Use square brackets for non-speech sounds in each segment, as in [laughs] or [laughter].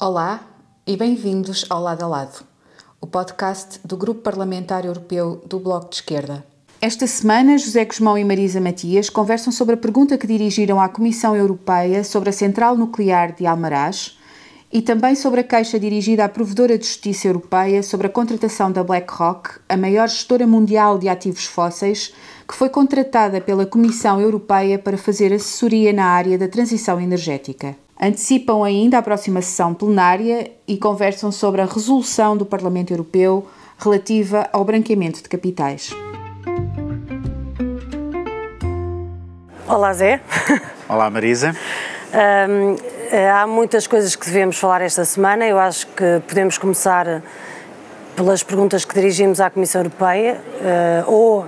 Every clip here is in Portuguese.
Olá e bem-vindos ao Lado a Lado, o podcast do Grupo Parlamentar Europeu do Bloco de Esquerda. Esta semana, José Guzmão e Marisa Matias conversam sobre a pergunta que dirigiram à Comissão Europeia sobre a central nuclear de Almaraz e também sobre a queixa dirigida à Provedora de Justiça Europeia sobre a contratação da BlackRock, a maior gestora mundial de ativos fósseis, que foi contratada pela Comissão Europeia para fazer assessoria na área da transição energética. Antecipam ainda a próxima sessão plenária e conversam sobre a resolução do Parlamento Europeu relativa ao branqueamento de capitais. Olá, Zé. Olá, Marisa. Um, há muitas coisas que devemos falar esta semana. Eu acho que podemos começar pelas perguntas que dirigimos à Comissão Europeia, uh, ou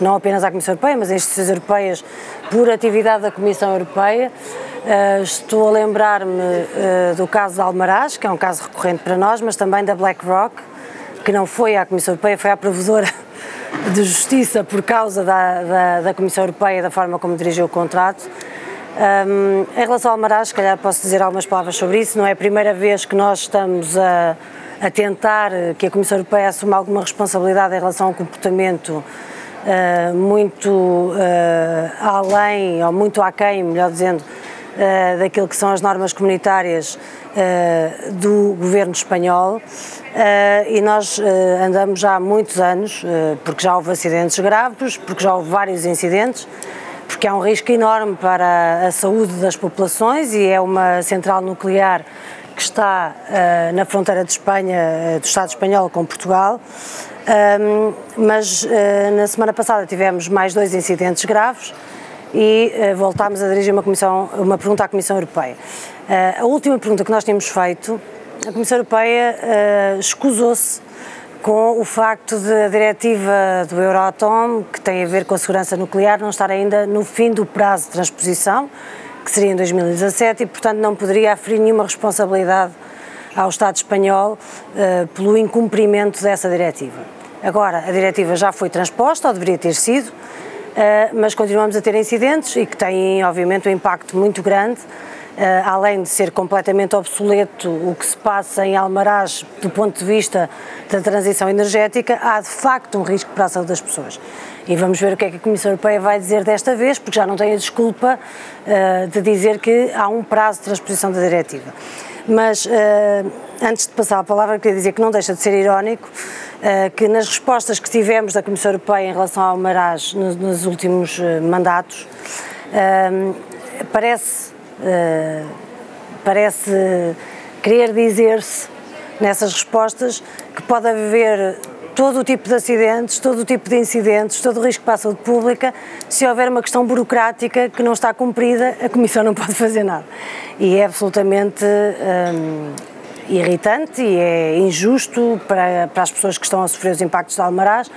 não apenas à Comissão Europeia, mas às instituições europeias, por atividade da Comissão Europeia. Uh, estou a lembrar-me uh, do caso de Almaraz, que é um caso recorrente para nós, mas também da BlackRock, que não foi à Comissão Europeia, foi à provedora [laughs] de Justiça por causa da, da, da Comissão Europeia, da forma como dirigiu o contrato. Um, em relação ao Almaraz, se calhar posso dizer algumas palavras sobre isso. Não é a primeira vez que nós estamos a, a tentar que a Comissão Europeia assuma alguma responsabilidade em relação ao comportamento uh, muito além, ou muito aquém, melhor dizendo, uh, daquilo que são as normas comunitárias uh, do governo espanhol uh, e nós andamos já há muitos anos, porque já houve acidentes graves, porque já houve vários incidentes, porque há um risco enorme para a saúde das populações e é uma central nuclear que está na fronteira de Espanha, do Estado espanhol com Portugal. Um, mas uh, na semana passada tivemos mais dois incidentes graves e uh, voltámos a dirigir uma, comissão, uma pergunta à Comissão Europeia. Uh, a última pergunta que nós tínhamos feito, a Comissão Europeia uh, escusou-se com o facto de a diretiva do Euratom, que tem a ver com a segurança nuclear, não estar ainda no fim do prazo de transposição, que seria em 2017, e portanto não poderia aferir nenhuma responsabilidade ao Estado espanhol uh, pelo incumprimento dessa diretiva. Agora, a diretiva já foi transposta, ou deveria ter sido, mas continuamos a ter incidentes e que têm, obviamente, um impacto muito grande. Uh, além de ser completamente obsoleto o que se passa em Almaraz do ponto de vista da transição energética, há de facto um risco para a saúde das pessoas. E vamos ver o que é que a Comissão Europeia vai dizer desta vez, porque já não tem a desculpa uh, de dizer que há um prazo de transposição da diretiva. Mas uh, antes de passar a palavra, queria dizer que não deixa de ser irónico uh, que nas respostas que tivemos da Comissão Europeia em relação ao Marás nos, nos últimos uh, mandatos, parece, parece querer dizer-se nessas respostas que pode haver todo o tipo de acidentes, todo o tipo de incidentes, todo o risco para a saúde pública, se houver uma questão burocrática que não está cumprida, a Comissão não [laughs] pode fazer nada. E é absolutamente hum, irritante e é injusto para, para as pessoas que estão a sofrer os impactos de Almaraz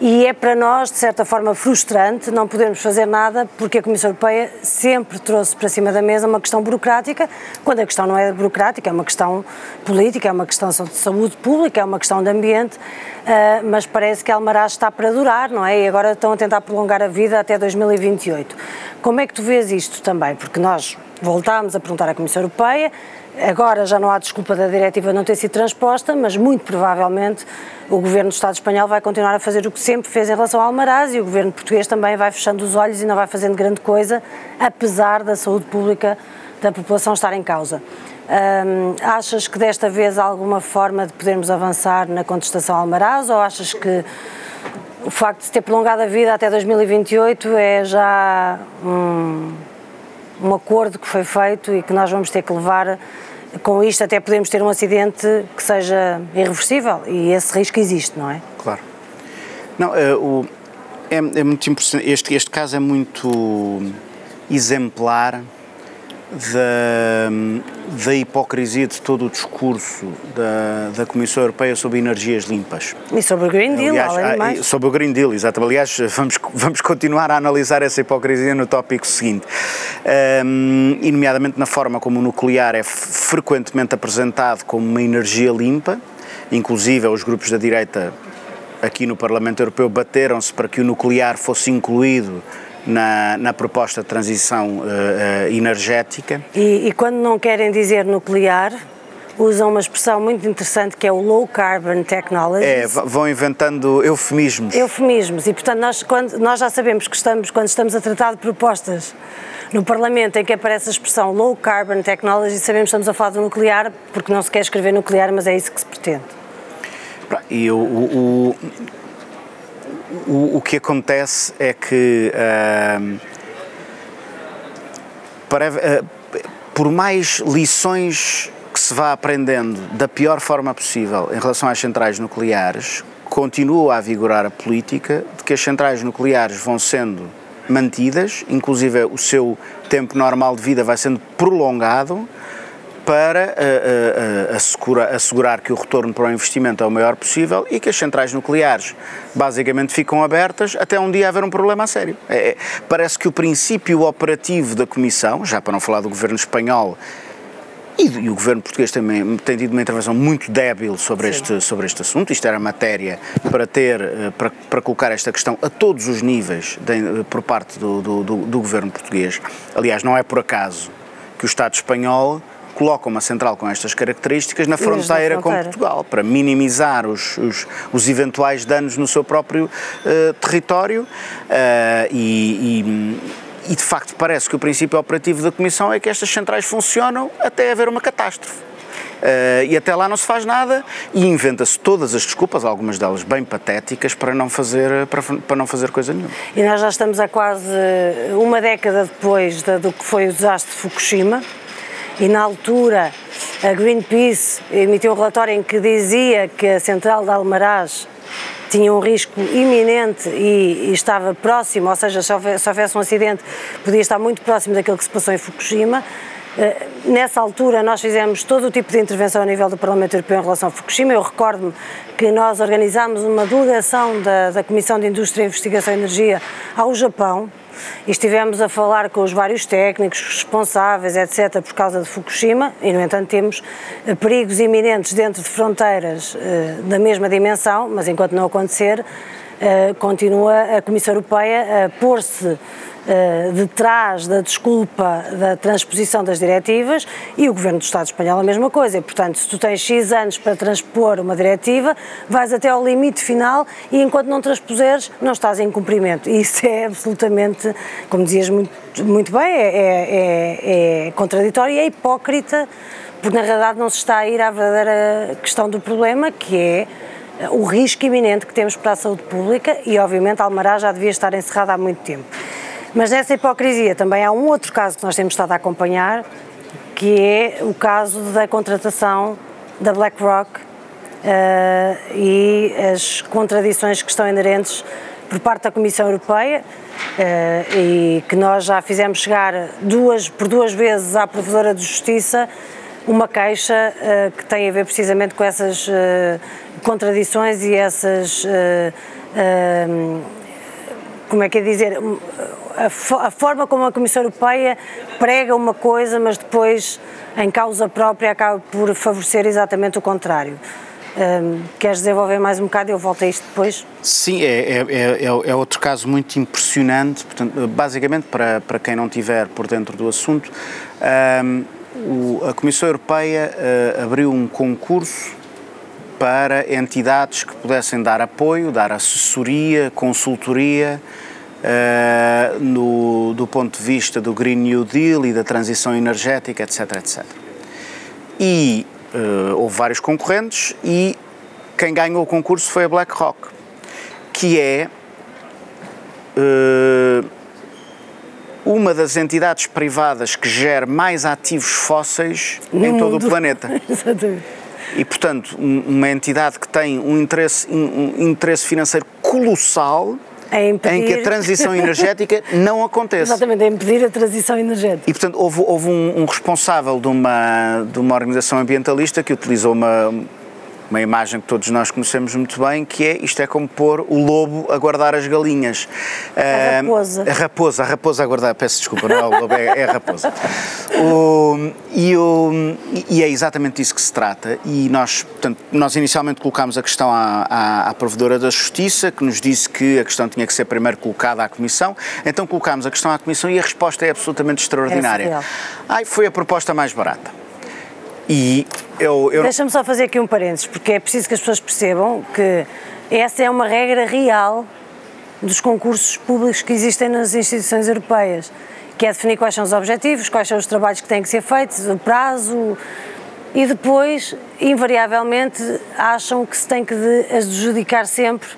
e é para nós, de certa forma, frustrante não podermos fazer nada porque a Comissão Europeia sempre trouxe para cima da mesa uma questão burocrática, quando a questão não é burocrática, é uma questão política, é uma questão de saúde pública, é uma questão de ambiente, uh, mas parece que Almaraz está para durar, não é? E agora estão a tentar prolongar a vida até 2028. Como é que tu vês isto também? Porque nós voltámos a perguntar à Comissão Europeia, Agora já não há desculpa da diretiva não ter sido transposta, mas muito provavelmente o governo do Estado espanhol vai continuar a fazer o que sempre fez em relação ao Almaraz e o governo português também vai fechando os olhos e não vai fazendo grande coisa, apesar da saúde pública da população estar em causa. Hum, achas que desta vez há alguma forma de podermos avançar na contestação ao Almaraz ou achas que o facto de ter prolongado a vida até 2028 é já um, um acordo que foi feito e que nós vamos ter que levar com isto até podemos ter um acidente que seja irreversível e esse risco existe, não é? Claro. Não, é, o, é, é muito importante. Este, este caso é muito exemplar da, da hipocrisia de todo o discurso da, da Comissão Europeia sobre energias limpas. E sobre o Green Deal, Aliás, além de mais. Sobre o Green Deal, exato. Aliás, [laughs] vamos, vamos continuar a analisar essa hipocrisia no tópico seguinte. Um, e, nomeadamente, na forma como o nuclear é frequentemente apresentado como uma energia limpa, inclusive os grupos da direita aqui no Parlamento Europeu bateram-se para que o nuclear fosse incluído na, na proposta de transição uh, uh, energética. E, e, quando não querem dizer nuclear, usam uma expressão muito interessante que é o low carbon technology. É, vão inventando eufemismos. Eufemismos. E, portanto, nós, quando, nós já sabemos que estamos, quando estamos a tratar de propostas no Parlamento em que aparece a expressão low carbon technology, sabemos que estamos a falar do nuclear, porque não se quer escrever nuclear, mas é isso que se pretende. E o, o, o, o que acontece é que. Uh, para, uh, por mais lições que se vá aprendendo da pior forma possível em relação às centrais nucleares, continua a vigorar a política de que as centrais nucleares vão sendo mantidas, inclusive o seu tempo normal de vida vai sendo prolongado para uh, uh, assegurar, assegurar que o retorno para o investimento é o maior possível e que as centrais nucleares basicamente ficam abertas até um dia haver um problema a sério. É, é parece que o princípio operativo da Comissão, já para não falar do governo espanhol, e, e, o governo português também tem tido uma intervenção muito débil sobre este, sobre este assunto. Isto era matéria para ter, para, para colocar esta questão a todos os níveis de, por parte do, do, do, do governo português. Aliás, não é por acaso que o Estado espanhol coloca uma central com estas características na fronteira, com Portugal, para minimizar os, os, os, eventuais danos no seu próprio uh, território uh, e, e e de facto parece que o princípio operativo da Comissão é que estas centrais funcionam até haver uma catástrofe. Uh, e até lá não se faz nada e inventa-se todas as desculpas, algumas delas bem patéticas, para não fazer, para, para não fazer coisa nenhuma. E nós já estamos há quase uma década depois de, do que foi o desastre de Fukushima e na altura a Greenpeace emitiu um relatório em que dizia que a central de Almaraz tinha um risco iminente e, e estava próximo, ou seja, se houvesse, se houvesse um acidente, podia estar muito próximo daquilo que se passou em Fukushima. Uh, nessa altura, nós fizemos todo o tipo de intervenção a nível do Parlamento Europeu em relação a Fukushima. Eu recordo-me que nós organizámos uma delegação da, da Comissão de Indústria, Investigação e Energia ao Japão, e estivemos a falar com os vários técnicos responsáveis, etc., por causa de Fukushima, e, no entanto, temos eh, perigos iminentes dentro de fronteiras eh, da mesma dimensão, mas enquanto não acontecer, eh, continua a Comissão Europeia a pôr-se uh, detrás da desculpa da transposição das diretivas e o Governo do Estado espanhol a mesma coisa. E, portanto, se tu tens X anos para transpor uma diretiva, vais até ao limite final e enquanto não transpuseres, não estás em cumprimento. E isso [laughs] é absolutamente, como dizias muito, muito bem, é, é, é, é contraditório e é hipócrita, porque na realidade não se está a ir à verdadeira questão do problema, que é o risco iminente que temos para a saúde pública e, obviamente, Almará já devia estar encerrada há muito tempo. Mas nessa hipocrisia também há um outro caso que nós temos estado a acompanhar, que é o caso da contratação da BlackRock uh, e as contradições que estão inerentes por parte da Comissão Europeia uh, e que nós já fizemos chegar duas, por duas vezes à Provedora de Justiça uma queixa uh, que tem a ver precisamente com essas contradições e essas como é que é dizer, a, a, forma como a Comissão Europeia prega uma coisa, mas depois, em causa própria, acaba por favorecer exatamente o contrário. Um, queres desenvolver mais um bocado? Eu volto a isto depois. Sim, é, é, é, é, outro caso muito impressionante. Portanto, basicamente, para, para quem não estiver por dentro do assunto, um, o, a Comissão Europeia uh, abriu um concurso para entidades que pudessem dar apoio, dar assessoria, consultoria uh, no, do ponto de vista do Green New Deal e da transição energética, etc. etc. E uh, houve vários concorrentes e quem ganhou o concurso foi a BlackRock, que é uh, uma das entidades privadas que gera mais ativos fósseis no em mundo. todo o planeta. [laughs] Exatamente. E, portanto, uma entidade que tem um interesse, um interesse financeiro colossal em que a transição energética não acontece. Exatamente, a impedir a transição energética. E, portanto, houve, houve um, um, responsável de uma, de uma organização ambientalista que utilizou uma, uma imagem que todos nós conhecemos muito bem, que é isto é como pôr o lobo a guardar as galinhas. A raposa. a raposa, a raposa a guardar, peço desculpa, não é o lobo, é, é a raposa. O, e, o, e é exatamente disso que se trata. E nós, portanto, nós inicialmente colocámos a questão à, à, à Provedora da Justiça, que nos disse que a questão tinha que ser primeiro colocada à Comissão. Então colocámos a questão à Comissão e a resposta é absolutamente extraordinária. Ai, foi a proposta mais barata. E eu, eu... Deixa-me só fazer aqui um parênteses, porque é preciso que as pessoas percebam que essa é uma regra real dos concursos públicos que existem nas instituições europeias, que é definir quais são os objetivos, quais são os trabalhos que têm que ser feitos, o prazo, e depois, invariavelmente, acham que se tem que adjudicar sempre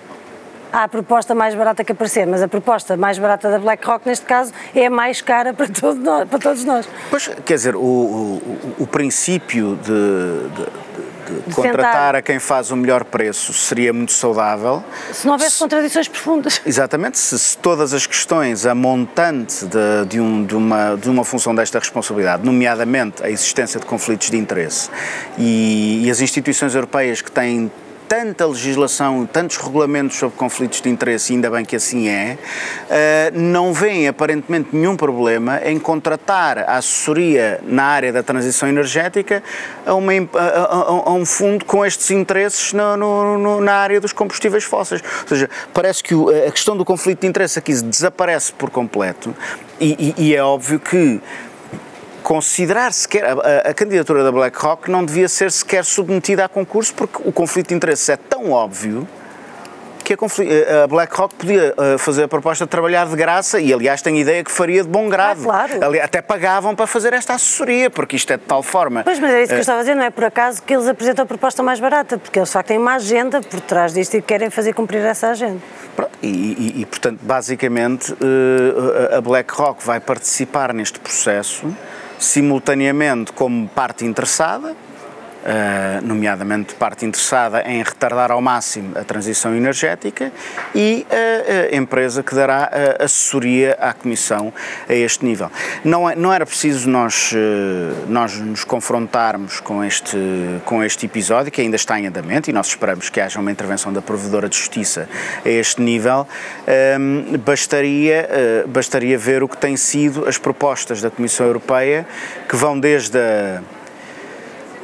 à proposta mais barata que aparecer, mas a proposta mais barata da BlackRock, neste caso, é a mais cara para, todo nós, para todos nós. Pois, quer dizer, o, o, o princípio de, de, de contratar tentar. a quem faz o melhor preço seria muito saudável. Se não houvesse se, contradições profundas. [laughs] Exatamente, se, se, todas as questões, a montante de, de, um, de, uma, de uma função desta responsabilidade, nomeadamente a existência de conflitos de interesse e, e as instituições europeias que têm tanta legislação, tantos regulamentos sobre conflitos de interesse, ainda bem que assim é, eh, não vêem aparentemente nenhum problema em contratar a assessoria na área da transição energética a, uma, a, a, um fundo com estes interesses no, no, na área dos combustíveis fósseis. Ou seja, parece que a questão do conflito de interesse aqui desaparece por completo e, e, e é óbvio que considerar sequer a, a, candidatura da BlackRock não devia ser sequer submetida a concurso porque o conflito de interesses é tão óbvio que a, a BlackRock podia uh, fazer a proposta de trabalhar de graça e, aliás, tenho ideia que faria de bom grado. Ah, claro. Ali, até pagavam para fazer esta assessoria, porque isto é de tal forma. Pois, mas é isso que eu eh, estava a dizer, não é por acaso que eles apresentam a proposta mais barata, porque eles só têm uma agenda por trás disto e querem fazer cumprir essa agenda. E, e, e portanto, basicamente, a BlackRock vai participar neste processo simultaneamente como parte interessada, Uh, nomeadamente parte interessada em retardar ao máximo a transição energética e a, a empresa que dará assessoria à Comissão a este nível. Não, é, não era preciso nós, nós nos confrontarmos com este, com este episódio, que ainda está em andamento, e nós esperamos que haja uma intervenção da Provedora de Justiça a este nível. Um, bastaria, bastaria ver o que têm sido as propostas da Comissão Europeia, que vão desde a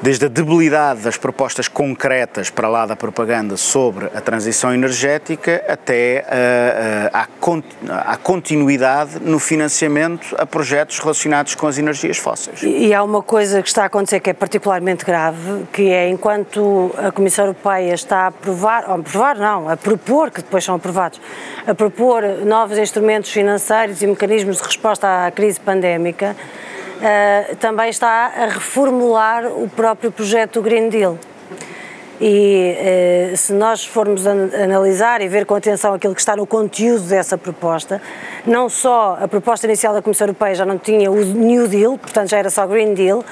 desde a debilidade das propostas concretas para lá da propaganda sobre a transição energética até a, a, a, continuidade no financiamento a projetos relacionados com as energias fósseis. E há uma coisa que está a acontecer que é particularmente grave, que é enquanto a Comissão Europeia está a aprovar, ou a aprovar não, a propor, que depois são aprovados, a propor novos instrumentos financeiros e mecanismos de resposta à crise pandémica, também está a reformular o próprio projeto do Green Deal. E eh, se nós formos an analisar e ver com atenção aquilo que está no conteúdo dessa proposta, não só a proposta inicial da Comissão Europeia já não tinha o New Deal, portanto já era só Green Deal,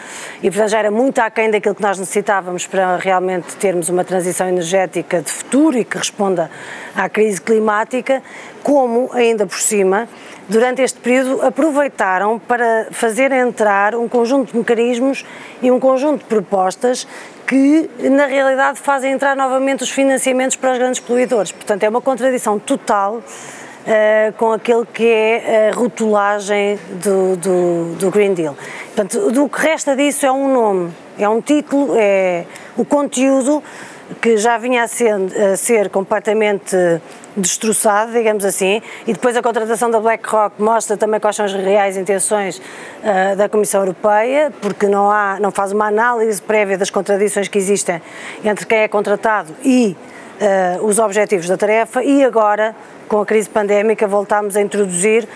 e portanto já era muito aquém daquilo que nós necessitávamos para realmente termos uma transição energética de futuro e que responda à crise climática, como, ainda por cima, durante este período aproveitaram para fazer entrar um conjunto de mecanismos e um conjunto de propostas que, na realidade, fazem entrar novamente os financiamentos para os grandes poluidores. Portanto, é uma contradição total uh, com aquele que é a rotulagem do, do, do Green Deal. Portanto, do que resta disso é um nome, é um título, é o conteúdo que já vinha a ser, a ser completamente destroçado, digamos assim, e depois a contratação da BlackRock mostra também quais são as reais intenções uh, da Comissão Europeia, porque não, há, não faz uma análise prévia das contradições que existem entre quem é contratado e uh, os objetivos da tarefa, e agora, com a crise pandémica, voltámos a introduzir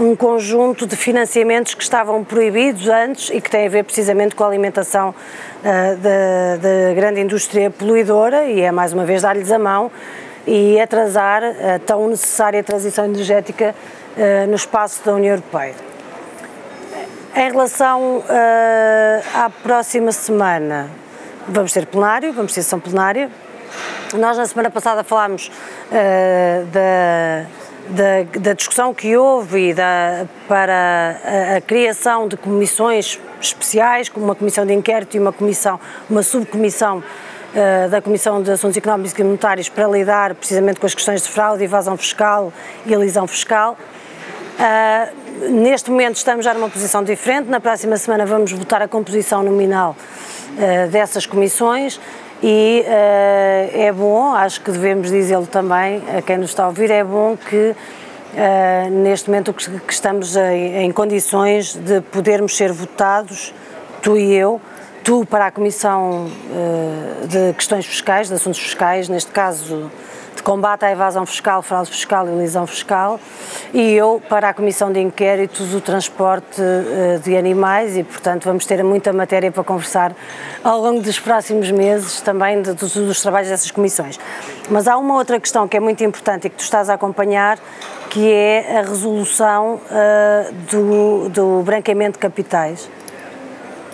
um conjunto de financiamentos que estavam proibidos antes e que têm a ver precisamente com a alimentação uh, da, grande indústria poluidora, e é mais uma vez dar-lhes a mão e atrasar a tão necessária transição energética uh, no espaço da União Europeia. Em relação uh, à próxima semana, vamos ter plenário, vamos ter sessão plenária. Nós na semana passada falámos da, da, da, discussão que houve da, para a, a, criação de comissões especiais, como uma comissão de inquérito e uma comissão, uma subcomissão uh, da Comissão de Assuntos Económicos e Monetários para lidar precisamente com as questões de fraude, evasão fiscal e elisão fiscal. Uh, neste momento estamos já numa posição diferente, na próxima semana vamos votar a composição nominal uh, dessas comissões e é bom, acho que devemos dizê-lo também a quem nos está a ouvir, é bom que neste momento que estamos em, em condições de podermos ser votados, tu e eu, tu para a Comissão de Questões Fiscais, de Assuntos Fiscais, neste caso de combate à evasão fiscal, fraude fiscal e elisão fiscal, e eu para a Comissão de Inquérito do Transporte eh, de Animais e, portanto, vamos ter muita matéria para conversar ao longo dos próximos meses também de, dos, dos trabalhos dessas comissões. Mas há uma outra questão que é muito importante e que tu estás a acompanhar, que é a resolução uh, do, do branqueamento de capitais.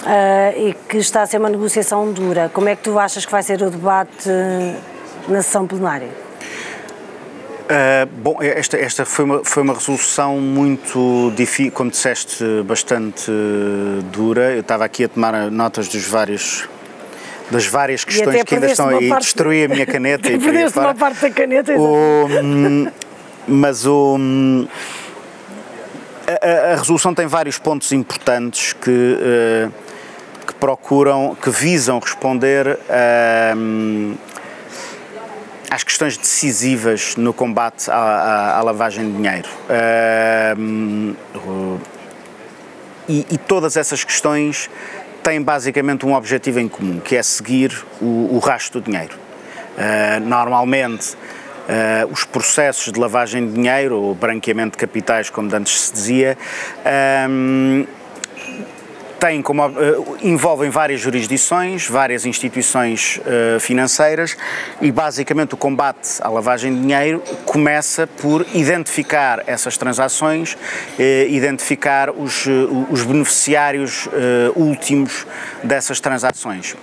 Uh, e que está a ser uma negociação dura. Como é que tu achas que vai ser o debate na sessão plenária? Uh, bom, esta, esta foi, uma, foi uma resolução muito difícil, como disseste, bastante dura. Eu estava aqui a tomar notas dos vários das várias questões que ainda estão aí. Parte... Destruí a minha caneta [laughs] e perdeste uma parte da caneta. O, mas o, a, a, resolução tem vários pontos importantes que, uh, que procuram, que visam responder a às questões decisivas no combate à, à, à lavagem de dinheiro. Uh, e, e, todas essas questões têm basicamente um objetivo em comum, que é seguir o, o rastro do dinheiro. Uh, normalmente, uh, os processos de lavagem de dinheiro, ou branqueamento de capitais, como antes se dizia, têm como, uh, envolvem várias jurisdições, várias instituições uh, financeiras e basicamente o combate à lavagem de dinheiro começa por identificar essas transações, uh, identificar os, os beneficiários últimos dessas transações.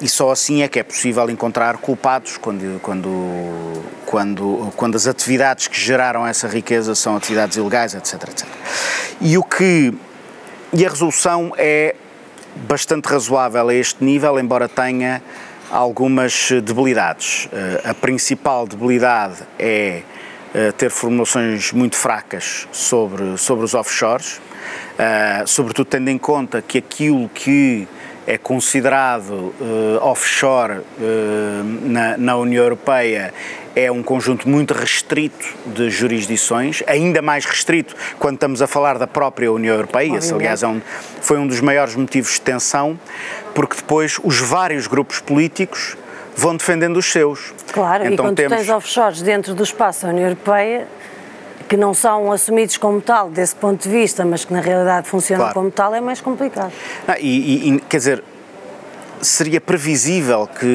e só assim é que é possível encontrar culpados quando, quando, quando, quando as atividades que geraram essa riqueza são atividades ilegais, etc. etc. E o que e a resolução é bastante razoável a este nível, embora tenha algumas debilidades. Eh, a principal debilidade é eh, ter formulações muito fracas sobre, sobre os offshores, eh, sobretudo tendo em conta que aquilo que é considerado offshore na, na União Europeia é um conjunto muito restrito de jurisdições, ainda mais restrito quando estamos a falar da própria União Europeia. Esse, aliás, é um, foi um dos maiores motivos de tensão, porque depois os vários grupos políticos vão defendendo os seus. Claro, então, e quando temos... tens offshores dentro do espaço da União Europeia, que não são assumidos como tal desse ponto de vista, mas que na realidade funcionam claro. como tal, é mais complicado. Ah, e, e, quer dizer, seria previsível que,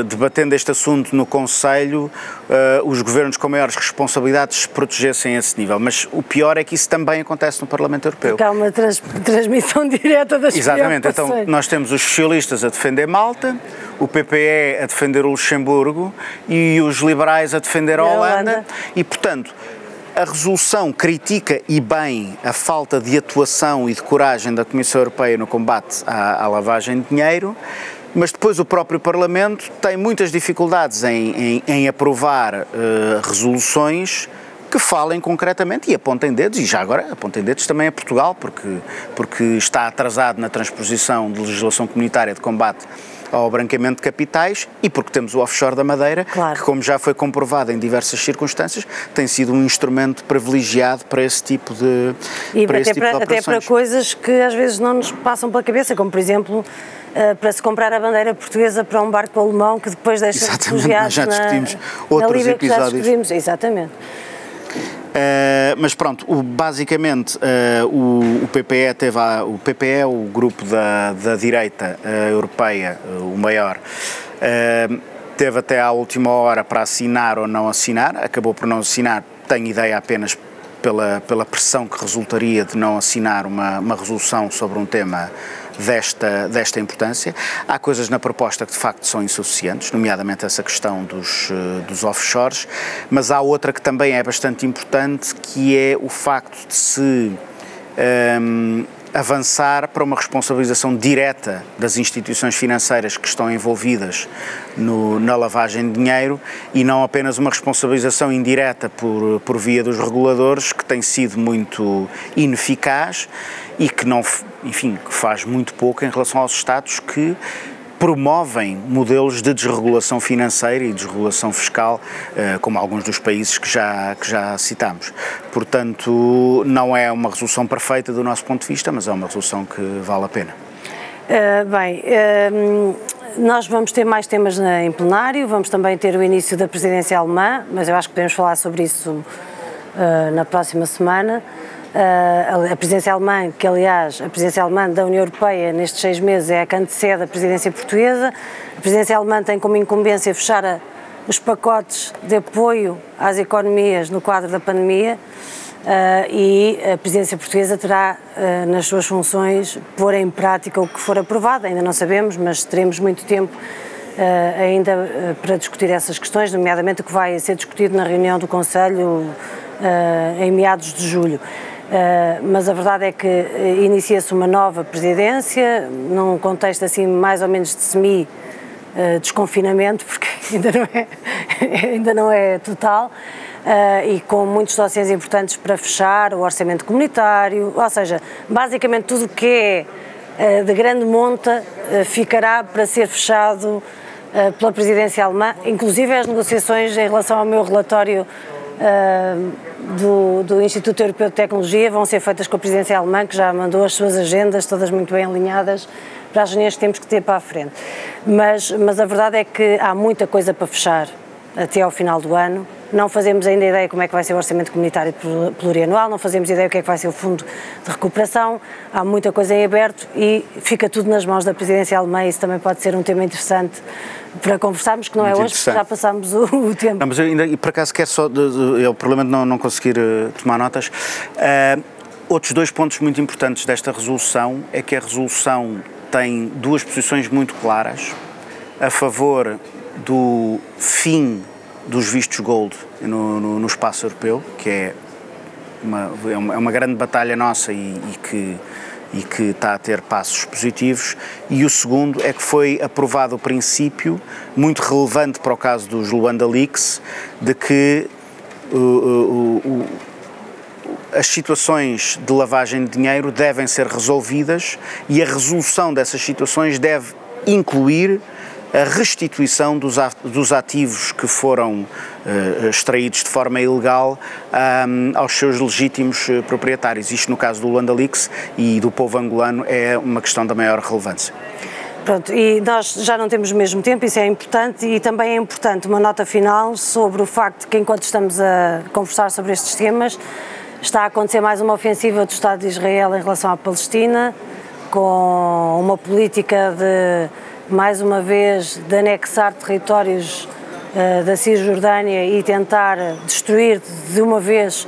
uh, debatendo este assunto no Conselho, uh, os governos com maiores responsabilidades se protegessem a esse nível. Mas o pior é que isso também acontece no Parlamento Europeu. Porque há uma trans transmissão [laughs] direta das Exatamente. Então, nós temos os socialistas a defender Malta, o PPE a defender o Luxemburgo e os liberais a defender a Holanda. Holanda. E, portanto, a resolução critica e bem a falta de atuação e de coragem da Comissão Europeia no combate à, à lavagem de dinheiro, mas depois o próprio Parlamento tem muitas dificuldades em, em, em aprovar uh, resoluções que falem concretamente e apontem dedos, e já agora apontem dedos também a Portugal, porque, porque está atrasado na transposição de legislação comunitária de combate ao branqueamento de capitais e porque temos o offshore da Madeira, claro. que, como já foi comprovado em diversas circunstâncias, tem sido um instrumento privilegiado para esse tipo de, e para até, tipo para, até para coisas que às vezes não nos passam pela cabeça, como por exemplo Uh, para se comprar a bandeira portuguesa para um barco alemão que depois deixa Exatamente, refugiados já discutimos na, outros na Líbia, episódios. exatamente. Uh, mas pronto, o, basicamente uh, o, o, PPE teve a, o PPE, o grupo da, da direita uh, europeia, o maior, teve até à última hora para assinar ou não assinar, acabou por não assinar, tenho ideia apenas pela, pela pressão que resultaria de não assinar uma, uma resolução sobre um tema desta, desta importância. Há coisas na proposta que de facto são insuficientes, nomeadamente essa questão dos, eh, dos offshores, mas há outra que também é bastante importante, que é o facto de se um, ehm, avançar para uma responsabilização direta das instituições financeiras que estão envolvidas no, na lavagem de dinheiro e não apenas uma responsabilização indireta por, por via dos reguladores, que tem sido muito ineficaz e que não, enfim, faz muito pouco em relação aos Estados que promovem modelos de desregulação financeira e desregulação fiscal, eh, como alguns dos países que já, que já citamos. Portanto, não é uma resolução perfeita do nosso ponto de vista, mas é uma resolução que vale a pena. Uh, bem, uh, nós vamos ter mais temas em plenário, vamos também ter o início da presidência alemã, mas eu acho que podemos falar sobre isso uh, na próxima semana. A presidência alemã, que aliás, a presidência alemã da União Europeia nestes seis meses é a que antecede a presidência portuguesa. A presidência alemã tem como incumbência fechar a, os pacotes de apoio às economias no quadro da pandemia. Uh, e a presidência portuguesa terá uh, nas suas funções pôr em prática o que for aprovado, ainda não sabemos, mas teremos muito tempo uh, ainda para discutir essas questões, nomeadamente o que vai ser discutido na reunião do Conselho em meados de julho. Mas a verdade é que inicia-se uma nova presidência, num contexto assim mais ou menos de semi desconfinamento, [laughs] porque ainda não é, ainda não é total e com muitos dossiês importantes para fechar, o orçamento comunitário, ou seja, basicamente tudo o que é de grande monta ficará para ser fechado pela presidência alemã, inclusive as negociações em relação ao meu relatório do, do, Instituto Europeu de Tecnologia vão ser feitas com a presidência alemã, que já mandou as suas agendas, todas muito bem alinhadas, para as reuniões que temos que ter para a frente. Mas, mas a verdade é que há muita coisa para fechar até ao final do ano não fazemos ainda ideia como é que vai ser o orçamento comunitário plurianual, não fazemos ideia o que é que vai ser o fundo de recuperação, há muita coisa em aberto e fica tudo nas mãos da presidência alemã, isso também pode ser um tema interessante para conversarmos, que não é Muito é hoje, porque já passamos o, o, tempo. Não, mas eu ainda, e por acaso quero só, é o problema de não, não conseguir uh, tomar notas. Uh, outros dois pontos muito importantes desta resolução é que a resolução tem duas posições muito claras a favor do fim dos vistos gold no, no, no espaço europeu, que é uma, é uma é grande batalha nossa e, e, que, e que está a ter passos positivos. E o segundo é que foi aprovado o princípio, muito relevante para o caso dos Luanda Leaks, de que uh, uh, as situações de lavagem de dinheiro devem ser resolvidas e a resolução dessas situações deve incluir a restituição dos ativos que foram uh, extraídos de forma ilegal aos seus legítimos uh, proprietários. Isto, no caso do Luanda Leaks e do povo angolano, é uma questão da maior relevância. Pronto, e nós já não temos o mesmo tempo, isso é importante, e também é importante uma nota final sobre o facto de que, enquanto estamos a conversar sobre estes temas, está a acontecer mais uma ofensiva do Estado de Israel em relação à Palestina, com uma política de mais uma vez, de anexar territórios uh, da Cisjordânia e tentar destruir de uma vez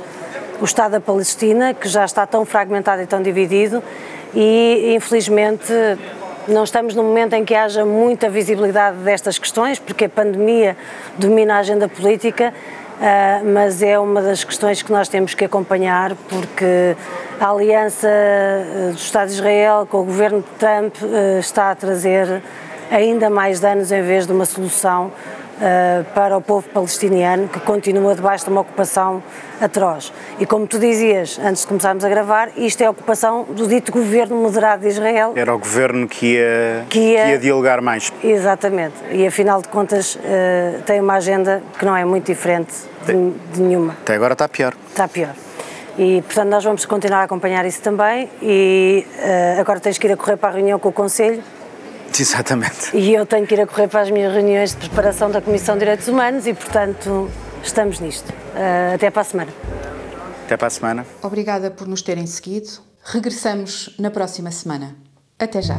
o Estado da Palestina, que já está tão fragmentado e tão dividido, e infelizmente não estamos num momento em que haja muita visibilidade destas questões, porque a pandemia domina a agenda política, uh, mas é uma das questões que nós temos que acompanhar, porque a aliança uh, do Estado de Israel com o governo de Trump uh, está a trazer ainda mais danos em vez de uma solução uh, para o povo palestiniano que continua debaixo de uma ocupação atroz. E como tu dizias antes de começarmos a gravar, isto é a ocupação do dito governo moderado de Israel. Era o governo que ia, que ia, que ia dialogar mais. Exatamente. E afinal de contas uh, tem uma agenda que não é muito diferente de, de nenhuma. Até agora está pior. Está pior. E, portanto, nós vamos continuar a acompanhar isso também. E uh, agora tens que ir a correr para a reunião com o Conselho [laughs] Exatamente. E eu tenho que ir a correr para as minhas reuniões de preparação da Comissão de Direitos Humanos e, portanto, estamos nisto. Uh, até para a semana. Até para a semana. Obrigada por nos terem seguido. Regressamos na próxima semana. Até já.